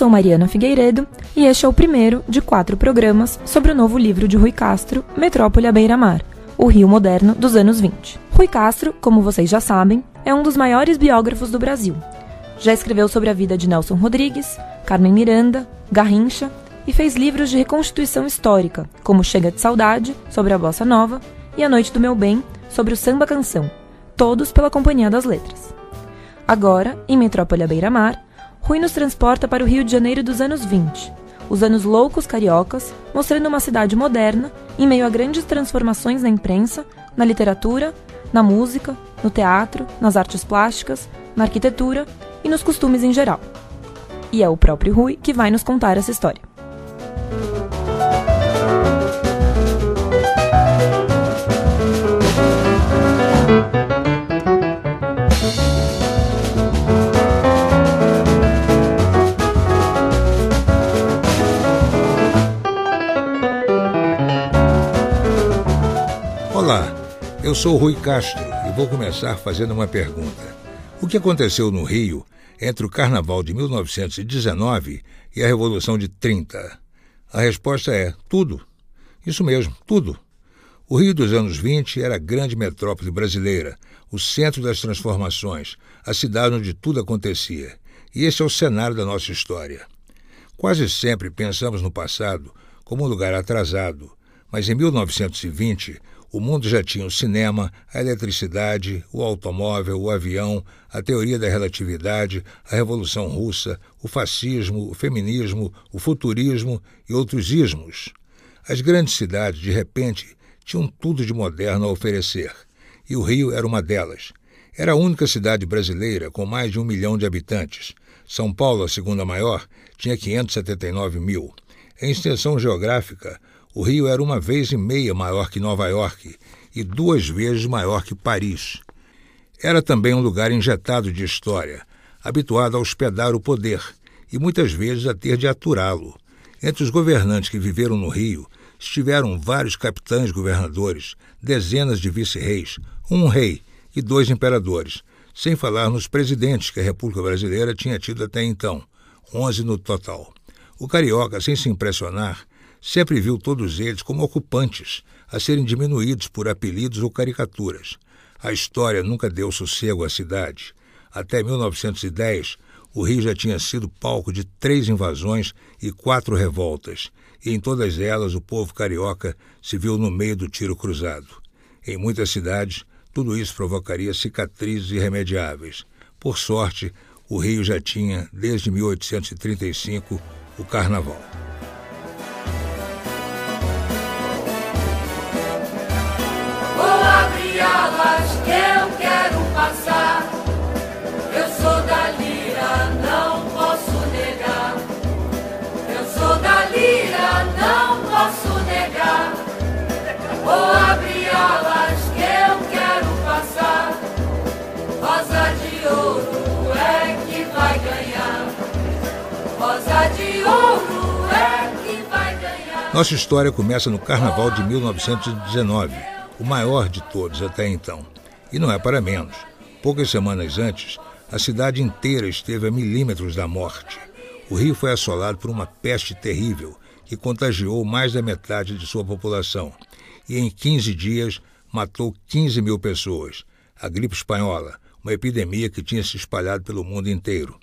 Sou Mariana Figueiredo e este é o primeiro de quatro programas sobre o novo livro de Rui Castro, Metrópole à Beira-Mar, o Rio Moderno dos anos 20. Rui Castro, como vocês já sabem, é um dos maiores biógrafos do Brasil. Já escreveu sobre a vida de Nelson Rodrigues, Carmen Miranda, Garrincha e fez livros de reconstituição histórica, como Chega de Saudade, sobre a Bossa Nova, e A Noite do Meu Bem, sobre o samba canção, todos pela Companhia das Letras. Agora, em Metrópole à Beira-Mar, Rui nos transporta para o Rio de Janeiro dos anos 20, os anos loucos cariocas, mostrando uma cidade moderna em meio a grandes transformações na imprensa, na literatura, na música, no teatro, nas artes plásticas, na arquitetura e nos costumes em geral. E é o próprio Rui que vai nos contar essa história. Eu sou Rui Castro e vou começar fazendo uma pergunta. O que aconteceu no Rio entre o Carnaval de 1919 e a Revolução de 30? A resposta é tudo. Isso mesmo, tudo. O Rio dos anos 20 era a grande metrópole brasileira, o centro das transformações, a cidade onde tudo acontecia. E esse é o cenário da nossa história. Quase sempre pensamos no passado como um lugar atrasado, mas em 1920 o mundo já tinha o cinema, a eletricidade, o automóvel, o avião, a teoria da relatividade, a Revolução Russa, o fascismo, o feminismo, o futurismo e outros ismos. As grandes cidades, de repente, tinham tudo de moderno a oferecer. E o Rio era uma delas. Era a única cidade brasileira com mais de um milhão de habitantes. São Paulo, a segunda maior, tinha 579 mil. Em extensão geográfica, o Rio era uma vez e meia maior que Nova York e duas vezes maior que Paris. Era também um lugar injetado de história, habituado a hospedar o poder e muitas vezes a ter de aturá-lo. Entre os governantes que viveram no Rio estiveram vários capitães governadores, dezenas de vice-reis, um rei e dois imperadores, sem falar nos presidentes que a República Brasileira tinha tido até então, onze no total. O carioca, sem se impressionar, sempre viu todos eles como ocupantes, a serem diminuídos por apelidos ou caricaturas. A história nunca deu sossego à cidade. Até 1910, o Rio já tinha sido palco de três invasões e quatro revoltas, e em todas elas o povo carioca se viu no meio do tiro cruzado. Em muitas cidades, tudo isso provocaria cicatrizes irremediáveis. Por sorte, o Rio já tinha, desde 1835, o Carnaval. Eu sou da lira, não posso negar. Eu sou da lira, não posso negar. Vou abrir alas que eu quero passar. Rosa de ouro é que vai ganhar. Rosa de ouro é que vai ganhar. Nossa história começa no Carnaval de 1919 o maior de todos até então. E não é para menos. Poucas semanas antes, a cidade inteira esteve a milímetros da morte. O Rio foi assolado por uma peste terrível que contagiou mais da metade de sua população e em 15 dias matou 15 mil pessoas. A gripe espanhola, uma epidemia que tinha se espalhado pelo mundo inteiro.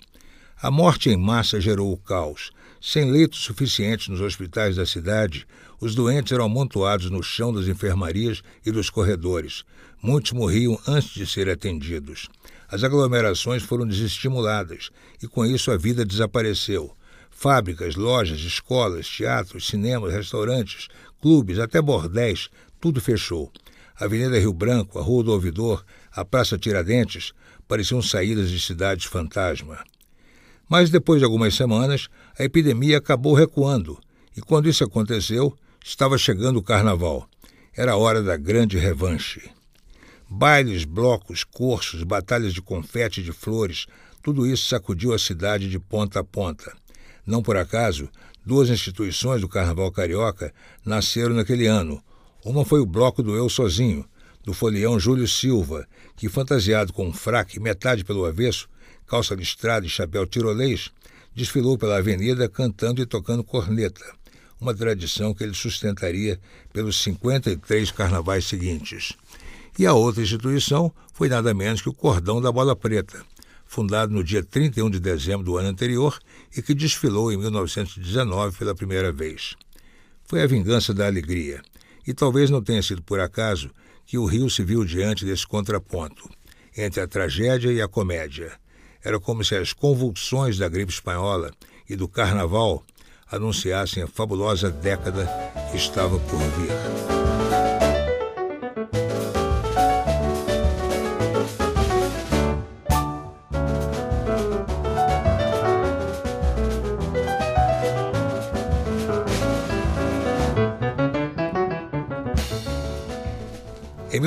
A morte em massa gerou o caos. Sem leitos suficientes nos hospitais da cidade, os doentes eram amontoados no chão das enfermarias e dos corredores. Muitos morriam antes de serem atendidos. As aglomerações foram desestimuladas e, com isso, a vida desapareceu. Fábricas, lojas, escolas, teatros, cinemas, restaurantes, clubes, até bordéis, tudo fechou. A Avenida Rio Branco, a Rua do Ouvidor, a Praça Tiradentes pareciam saídas de cidades fantasma. Mas depois de algumas semanas, a epidemia acabou recuando, e quando isso aconteceu, Estava chegando o carnaval. Era a hora da grande revanche. Bailes, blocos, cursos, batalhas de confete e de flores, tudo isso sacudiu a cidade de ponta a ponta. Não por acaso, duas instituições do Carnaval Carioca nasceram naquele ano. Uma foi o Bloco do Eu Sozinho, do folião Júlio Silva, que, fantasiado com um fraque metade pelo avesso, calça listrada e chapéu tirolês, desfilou pela avenida cantando e tocando corneta, uma tradição que ele sustentaria pelos 53 carnavais seguintes. E a outra instituição foi nada menos que o Cordão da Bola Preta, fundado no dia 31 de dezembro do ano anterior e que desfilou em 1919 pela primeira vez. Foi a vingança da alegria, e talvez não tenha sido por acaso que o Rio se viu diante desse contraponto entre a tragédia e a comédia. Era como se as convulsões da gripe espanhola e do carnaval anunciassem a fabulosa década que estava por vir.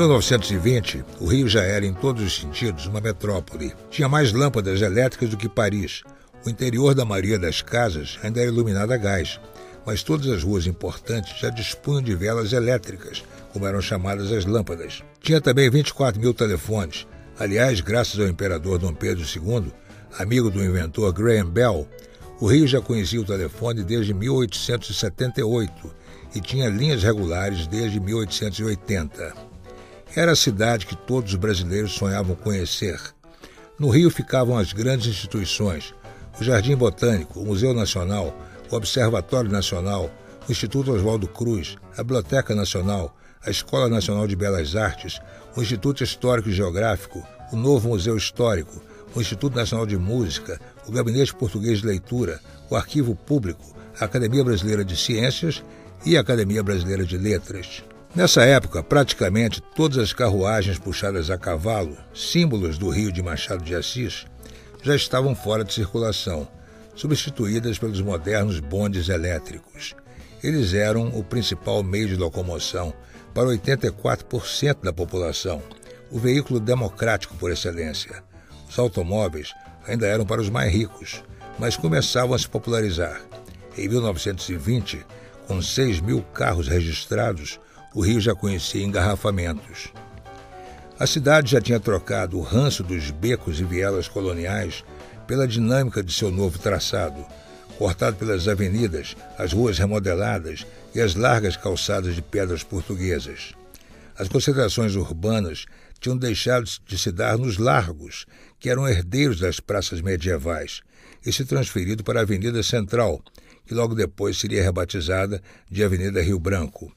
1920, o Rio já era, em todos os sentidos, uma metrópole. Tinha mais lâmpadas elétricas do que Paris. O interior da maioria das casas ainda era iluminado a gás, mas todas as ruas importantes já dispunham de velas elétricas, como eram chamadas as lâmpadas. Tinha também 24 mil telefones. Aliás, graças ao imperador Dom Pedro II, amigo do inventor Graham Bell, o Rio já conhecia o telefone desde 1878 e tinha linhas regulares desde 1880. Era a cidade que todos os brasileiros sonhavam conhecer. No Rio ficavam as grandes instituições: o Jardim Botânico, o Museu Nacional, o Observatório Nacional, o Instituto Oswaldo Cruz, a Biblioteca Nacional, a Escola Nacional de Belas Artes, o Instituto Histórico e Geográfico, o Novo Museu Histórico, o Instituto Nacional de Música, o Gabinete Português de Leitura, o Arquivo Público, a Academia Brasileira de Ciências e a Academia Brasileira de Letras. Nessa época, praticamente todas as carruagens puxadas a cavalo, símbolos do Rio de Machado de Assis, já estavam fora de circulação, substituídas pelos modernos bondes elétricos. Eles eram o principal meio de locomoção para 84% da população, o veículo democrático por excelência. Os automóveis ainda eram para os mais ricos, mas começavam a se popularizar. Em 1920, com 6 mil carros registrados, o rio já conhecia engarrafamentos. A cidade já tinha trocado o ranço dos becos e vielas coloniais pela dinâmica de seu novo traçado, cortado pelas avenidas, as ruas remodeladas e as largas calçadas de pedras portuguesas. As concentrações urbanas tinham deixado de se dar nos largos, que eram herdeiros das praças medievais, e se transferido para a Avenida Central, que logo depois seria rebatizada de Avenida Rio Branco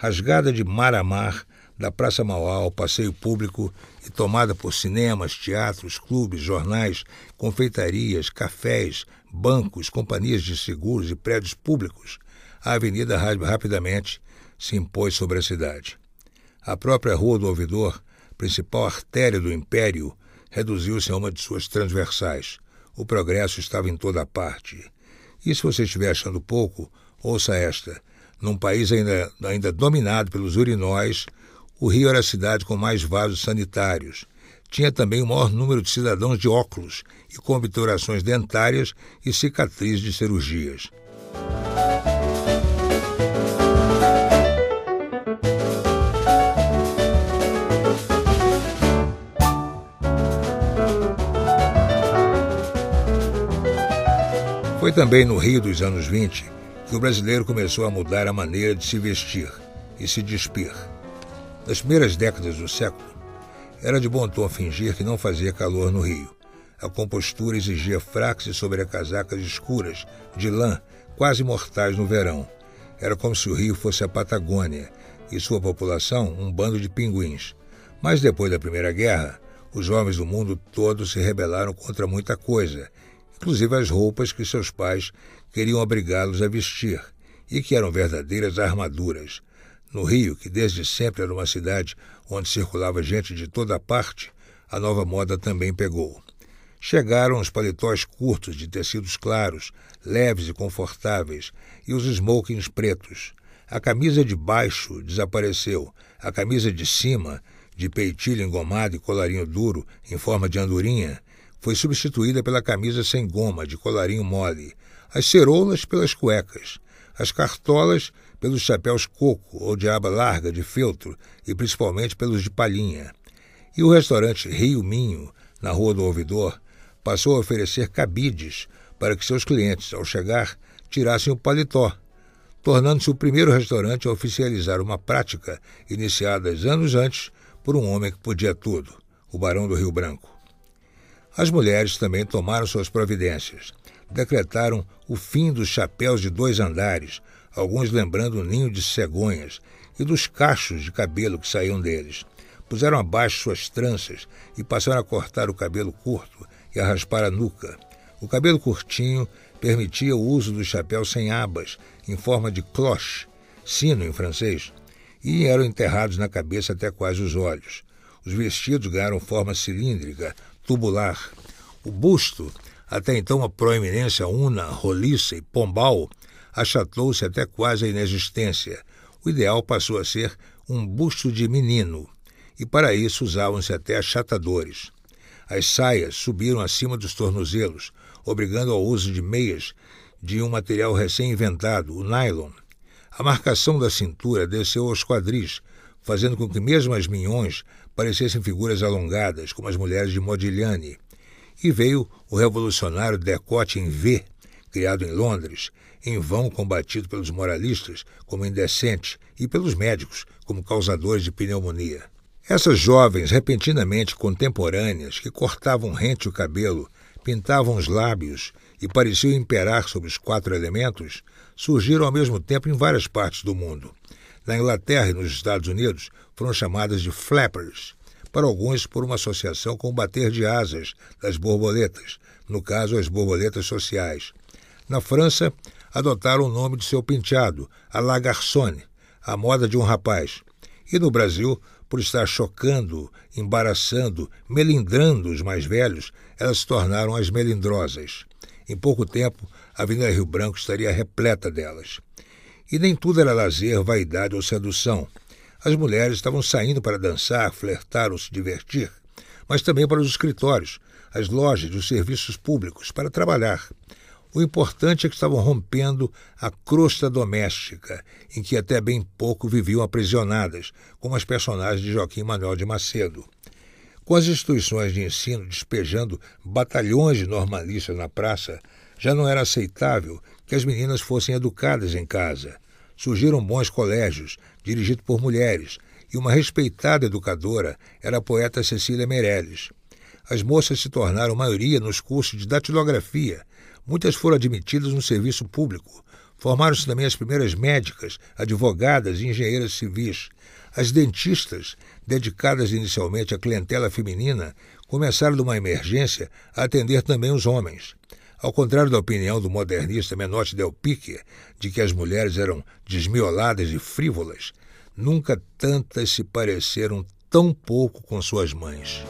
rasgada de mar a mar, da Praça Mauá ao passeio público e tomada por cinemas, teatros, clubes, jornais, confeitarias, cafés, bancos, companhias de seguros e prédios públicos, a avenida rapidamente se impôs sobre a cidade. A própria Rua do Ouvidor, principal artéria do Império, reduziu-se a uma de suas transversais. O progresso estava em toda parte. E se você estiver achando pouco, ouça esta num país ainda, ainda dominado pelos urinóis, o Rio era a cidade com mais vasos sanitários. Tinha também o maior número de cidadãos de óculos e com obturações dentárias e cicatrizes de cirurgias. Foi também no Rio dos anos 20 que o brasileiro começou a mudar a maneira de se vestir e se despir. Nas primeiras décadas do século, era de bom tom fingir que não fazia calor no Rio. A compostura exigia fracos e sobrecasacas escuras, de lã, quase mortais no verão. Era como se o Rio fosse a Patagônia e sua população um bando de pinguins. Mas depois da Primeira Guerra, os homens do mundo todo se rebelaram contra muita coisa, inclusive as roupas que seus pais queriam obrigá-los a vestir e que eram verdadeiras armaduras. No Rio, que desde sempre era uma cidade onde circulava gente de toda parte, a nova moda também pegou. Chegaram os paletós curtos de tecidos claros, leves e confortáveis, e os smokings pretos. A camisa de baixo desapareceu, a camisa de cima, de peitilho engomado e colarinho duro em forma de andorinha, foi substituída pela camisa sem goma, de colarinho mole, as ceroulas pelas cuecas, as cartolas pelos chapéus coco ou de aba larga de feltro e principalmente pelos de palhinha. E o restaurante Rio Minho, na Rua do Ouvidor, passou a oferecer cabides para que seus clientes, ao chegar, tirassem o paletó, tornando-se o primeiro restaurante a oficializar uma prática iniciada anos antes por um homem que podia tudo, o Barão do Rio Branco. As mulheres também tomaram suas providências. Decretaram o fim dos chapéus de dois andares, alguns lembrando o ninho de cegonhas, e dos cachos de cabelo que saíam deles. Puseram abaixo suas tranças e passaram a cortar o cabelo curto e a raspar a nuca. O cabelo curtinho permitia o uso do chapéu sem abas, em forma de cloche, sino em francês, e eram enterrados na cabeça até quase os olhos. Os vestidos ganharam forma cilíndrica, tubular. O busto, até então uma proeminência una, roliça e pombal, achatou-se até quase a inexistência. O ideal passou a ser um busto de menino, e para isso usavam-se até achatadores. As saias subiram acima dos tornozelos, obrigando ao uso de meias de um material recém-inventado, o nylon. A marcação da cintura desceu aos quadris, fazendo com que mesmo as minhões parecessem figuras alongadas, como as mulheres de Modigliani. E veio o revolucionário decote em V, criado em Londres, em vão combatido pelos moralistas como indecente e pelos médicos como causadores de pneumonia. Essas jovens repentinamente contemporâneas que cortavam rente o cabelo pintavam os lábios e pareciam imperar sobre os quatro elementos, surgiram ao mesmo tempo em várias partes do mundo. Na Inglaterra e nos Estados Unidos foram chamadas de flappers, para alguns por uma associação com o bater de asas das borboletas, no caso as borboletas sociais. Na França, adotaram o nome de seu penteado, a la garçonne, a moda de um rapaz. E no Brasil, por estar chocando, embaraçando, melindrando os mais velhos, elas se tornaram as melindrosas. Em pouco tempo, a Avenida Rio Branco estaria repleta delas. E nem tudo era lazer, vaidade ou sedução. As mulheres estavam saindo para dançar, flertar ou se divertir, mas também para os escritórios, as lojas e os serviços públicos, para trabalhar. O importante é que estavam rompendo a crosta doméstica, em que até bem pouco viviam aprisionadas, como as personagens de Joaquim Manuel de Macedo. Com as instituições de ensino despejando batalhões de normalistas na praça, já não era aceitável que as meninas fossem educadas em casa. Surgiram bons colégios, dirigidos por mulheres, e uma respeitada educadora era a poeta Cecília Meirelles. As moças se tornaram maioria nos cursos de datilografia Muitas foram admitidas no serviço público. Formaram-se também as primeiras médicas, advogadas e engenheiras civis. As dentistas, dedicadas inicialmente à clientela feminina, começaram de uma emergência a atender também os homens. Ao contrário da opinião do modernista Menotti Del Pique, de que as mulheres eram desmioladas e frívolas, nunca tantas se pareceram tão pouco com suas mães.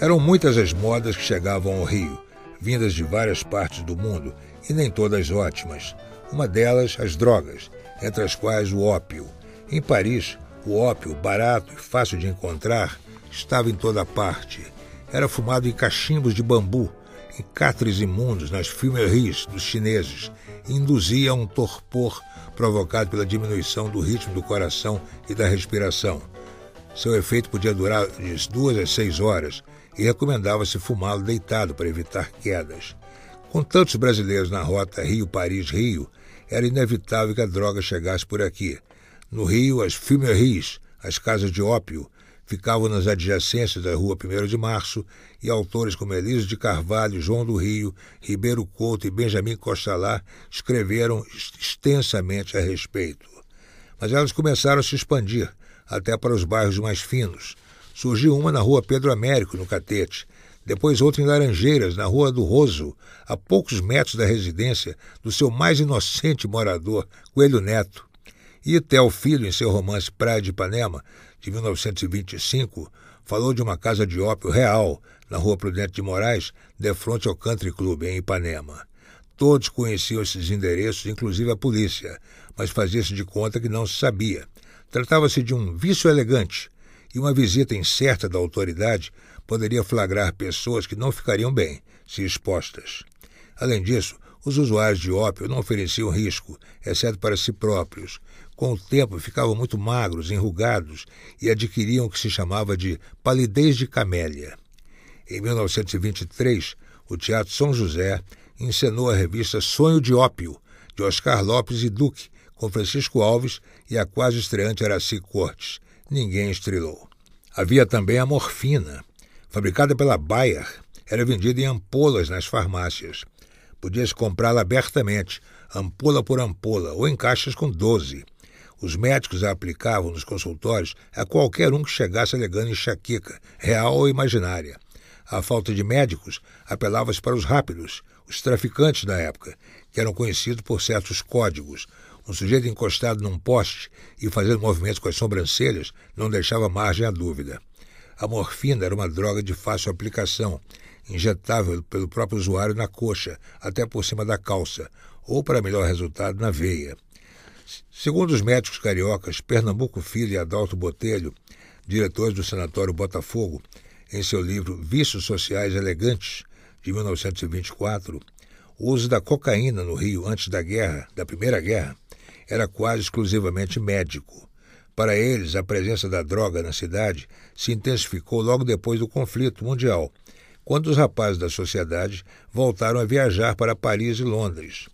Eram muitas as modas que chegavam ao Rio, vindas de várias partes do mundo e nem todas ótimas. Uma delas, as drogas, entre as quais o ópio. Em Paris, o ópio, barato e fácil de encontrar, estava em toda parte. Era fumado em cachimbos de bambu, em cátares imundos nas fumeries dos chineses, e induzia um torpor provocado pela diminuição do ritmo do coração e da respiração. Seu efeito podia durar de duas a seis horas e recomendava-se fumá-lo deitado para evitar quedas. Com tantos brasileiros na rota Rio-Paris-Rio, era inevitável que a droga chegasse por aqui. No Rio, as fumeries, as casas de ópio, ficavam nas adjacências da rua 1 de Março e autores como Elísio de Carvalho, João do Rio, Ribeiro Couto e Benjamin Costalá escreveram extensamente a respeito. Mas elas começaram a se expandir até para os bairros mais finos, Surgiu uma na rua Pedro Américo, no Catete. Depois outra em Laranjeiras, na rua do Roso, a poucos metros da residência do seu mais inocente morador, Coelho Neto. E Theo Filho, em seu romance Praia de Ipanema, de 1925, falou de uma casa de ópio real, na rua Prudente de Moraes, de frente ao Country Club, em Ipanema. Todos conheciam esses endereços, inclusive a polícia, mas fazia-se de conta que não se sabia. Tratava-se de um vício elegante, e uma visita incerta da autoridade poderia flagrar pessoas que não ficariam bem se expostas. Além disso, Os usuários de ópio não ofereciam risco, exceto para si próprios. Com o tempo, ficavam muito magros, enrugados e adquiriam o que se chamava de palidez de camélia. Em 1923, o Teatro São José encenou a revista Sonho de Ópio, de Oscar Lopes e Duque, com Francisco Alves e a quase estreante Araci Cortes. Ninguém estrelou. Havia também a morfina, fabricada pela Bayer, era vendida em ampolas nas farmácias. Podia-se comprá-la abertamente, ampola por ampola, ou em caixas com doze. Os médicos a aplicavam nos consultórios a qualquer um que chegasse alegando enxaqueca, real ou imaginária. A falta de médicos apelava-se para os rápidos, os traficantes da época, que eram conhecidos por certos códigos. Um sujeito encostado num poste e fazendo movimentos com as sobrancelhas não deixava margem à dúvida. A morfina era uma droga de fácil aplicação, injetável pelo próprio usuário na coxa, até por cima da calça, ou, para melhor resultado, na veia. Segundo os médicos cariocas Pernambuco Filho e Adalto Botelho, diretores do Sanatório Botafogo, em seu livro Vícios Sociais Elegantes, de 1924, o uso da cocaína no Rio antes da guerra, da Primeira Guerra, era quase exclusivamente médico. Para eles, a presença da droga na cidade se intensificou logo depois do conflito mundial, quando os rapazes da sociedade voltaram a viajar para Paris e Londres.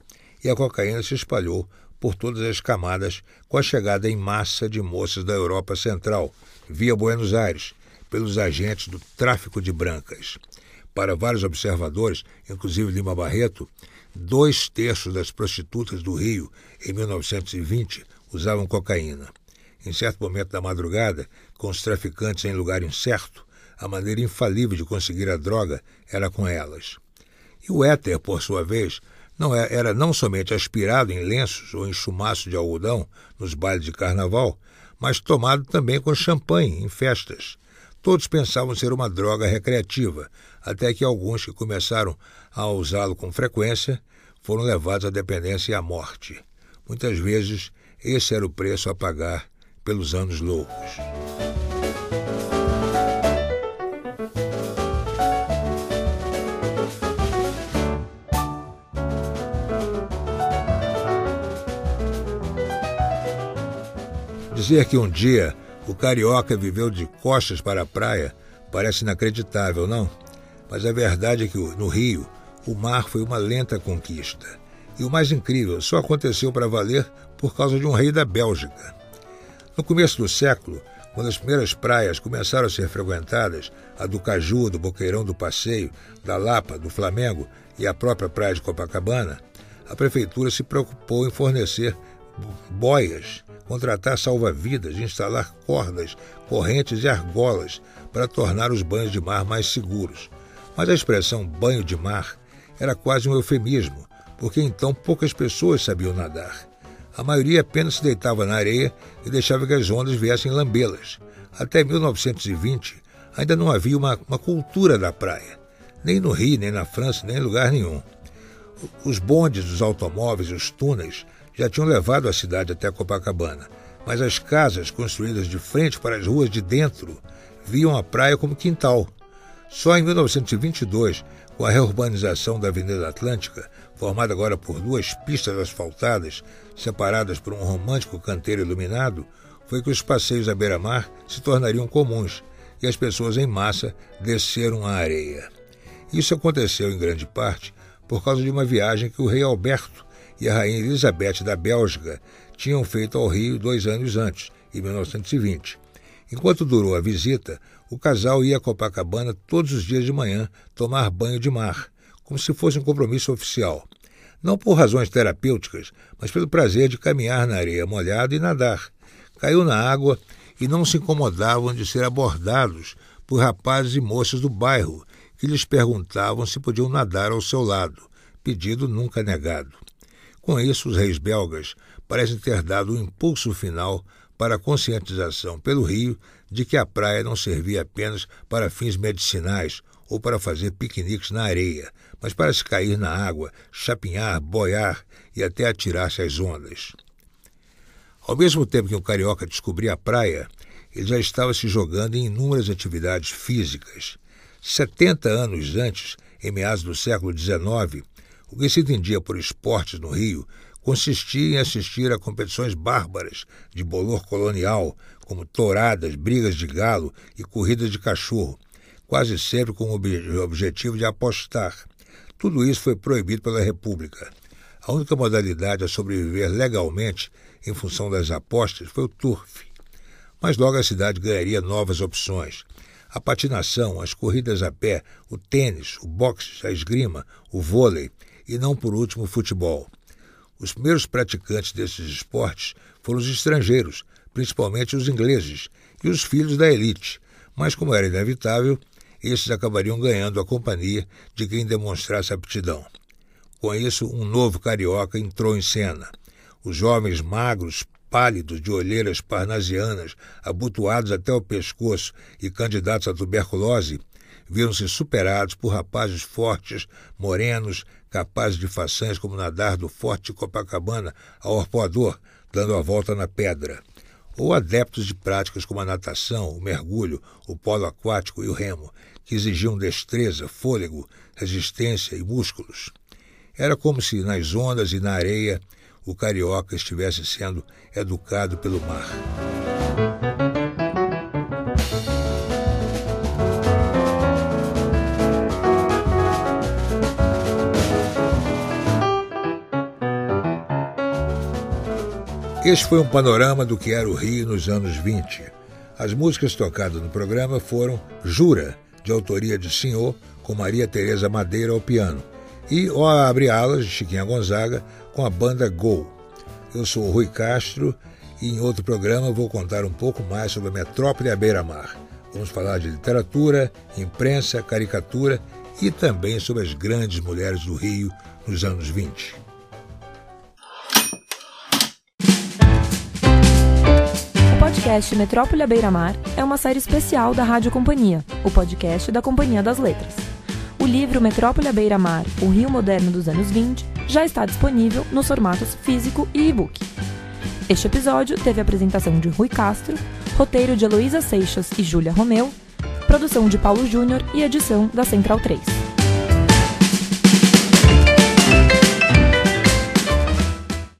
E a cocaína se espalhou por todas as camadas com a chegada em massa de moças da Europa Central, via Buenos Aires, pelos agentes do tráfico de brancas. Para vários observadores, inclusive Lima Barreto, dois terços das prostitutas do Rio em 1920 usavam cocaína. Em certo momento da madrugada, com os traficantes em lugar incerto, a maneira infalível de conseguir a droga era com elas. E o éter, por sua vez, não é, era não somente aspirado em lenços ou em chumaço de algodão nos bailes de carnaval, mas tomado também com champanhe em festas. Todos pensavam ser uma droga recreativa, até que alguns que começaram a usá-lo com frequência foram levados à dependência e à morte. Muitas vezes, esse era o preço a pagar pelos anos loucos. Dizer que um dia o carioca viveu de costas para a praia parece inacreditável, não? Mas a verdade é que no Rio o mar foi uma lenta conquista. E o mais incrível, só aconteceu para valer por causa de um rei da Bélgica. No começo do século, quando as primeiras praias começaram a ser frequentadas, a do Caju, do Boqueirão do Passeio, da Lapa, do Flamengo e a própria praia de Copacabana, a prefeitura se preocupou em fornecer boias, contratar salva-vidas, instalar cordas, correntes e argolas para tornar os banhos de mar mais seguros. Mas a expressão banho de mar era quase um eufemismo, porque então poucas pessoas sabiam nadar. A maioria apenas se deitava na areia e deixava que as ondas viessem lambê-las. Até 1920 ainda não havia uma, uma cultura da praia, nem no Rio, nem na França, nem em lugar nenhum. Os bondes dos automóveis os túneis já tinham levado a cidade até Copacabana, mas as casas construídas de frente para as ruas de dentro viam a praia como quintal. Só em 1922, com a reurbanização da Avenida Atlântica, formada agora por duas pistas asfaltadas, separadas por um romântico canteiro iluminado, foi que os passeios à beira-mar se tornariam comuns e as pessoas em massa desceram a areia. Isso aconteceu em grande parte por causa de uma viagem que o rei Alberto e a rainha Elizabeth da Bélgica tinham feito ao Rio dois anos antes, em 1920. Enquanto durou a visita, o casal ia a Copacabana todos os dias de manhã tomar banho de mar, como se fosse um compromisso oficial. Não por razões terapêuticas, mas pelo prazer de caminhar na areia molhada e nadar. Caiu na água e não se incomodavam de ser abordados por rapazes e moças do bairro que lhes perguntavam se podiam nadar ao seu lado, pedido nunca negado. Com isso, os reis belgas parecem ter dado o um impulso final para a conscientização pelo Rio de que a praia não servia apenas para fins medicinais ou para fazer piqueniques na areia, mas para se cair na água, chapinhar, boiar e até atirar-se às ondas. Ao mesmo tempo que o carioca descobria a praia, ele já estava se jogando em inúmeras atividades físicas. 70 anos antes, em meados do século XIX, O que se entendia por esportes no Rio consistia em assistir a competições bárbaras de bolor colonial, como touradas, brigas de galo e corridas de cachorro, quase sempre com o objetivo de apostar. Tudo isso foi proibido pela República. A única modalidade a sobreviver legalmente em função das apostas foi o turf. Mas logo a cidade ganharia novas opções. A patinação, as corridas a pé, o tênis, o boxe, a esgrima, o vôlei e, não por último, o futebol. Os primeiros praticantes desses esportes foram os estrangeiros, principalmente os ingleses, e os filhos da elite, mas, como era inevitável, esses acabariam ganhando a companhia de quem demonstrasse aptidão. Com isso, um novo carioca entrou em cena. Os jovens magros, pálidos, de olheiras parnasianas, abotoados até o pescoço e candidatos à tuberculose, viram-se superados por rapazes fortes, morenos, capazes de façanhas como nadar do forte Copacabana ao arpoador, dando a volta na pedra. Ou adeptos de práticas como a natação, o mergulho, o polo aquático e o remo, que exigiam destreza, fôlego, resistência e músculos. Era como se nas ondas e na areia o carioca estivesse sendo educado pelo mar. Este foi um panorama do que era o Rio nos anos 20. As músicas tocadas no programa foram Jura, de autoria de Senhor, com Maria Tereza Madeira ao piano, e O Abre Alas, de Chiquinha Gonzaga, com a banda Gol. Eu sou o Rui Castro e em outro programa vou contar um pouco mais sobre a metrópole à beira-mar. Vamos falar de literatura, imprensa, caricatura e também sobre as grandes mulheres do Rio nos anos 20. Podcast Metrópole à Beira-Mar é uma série especial da Rádio Companhia, o podcast da Companhia das Letras. O livro Metrópole à Beira-Mar, o Rio Moderno dos anos 20, já está disponível nos formatos físico e e-book. Este episódio teve a apresentação de Rui Castro, roteiro de Heloísa Seixas e Júlia Romeu, produção de Paulo Júnior e edição da Central 3.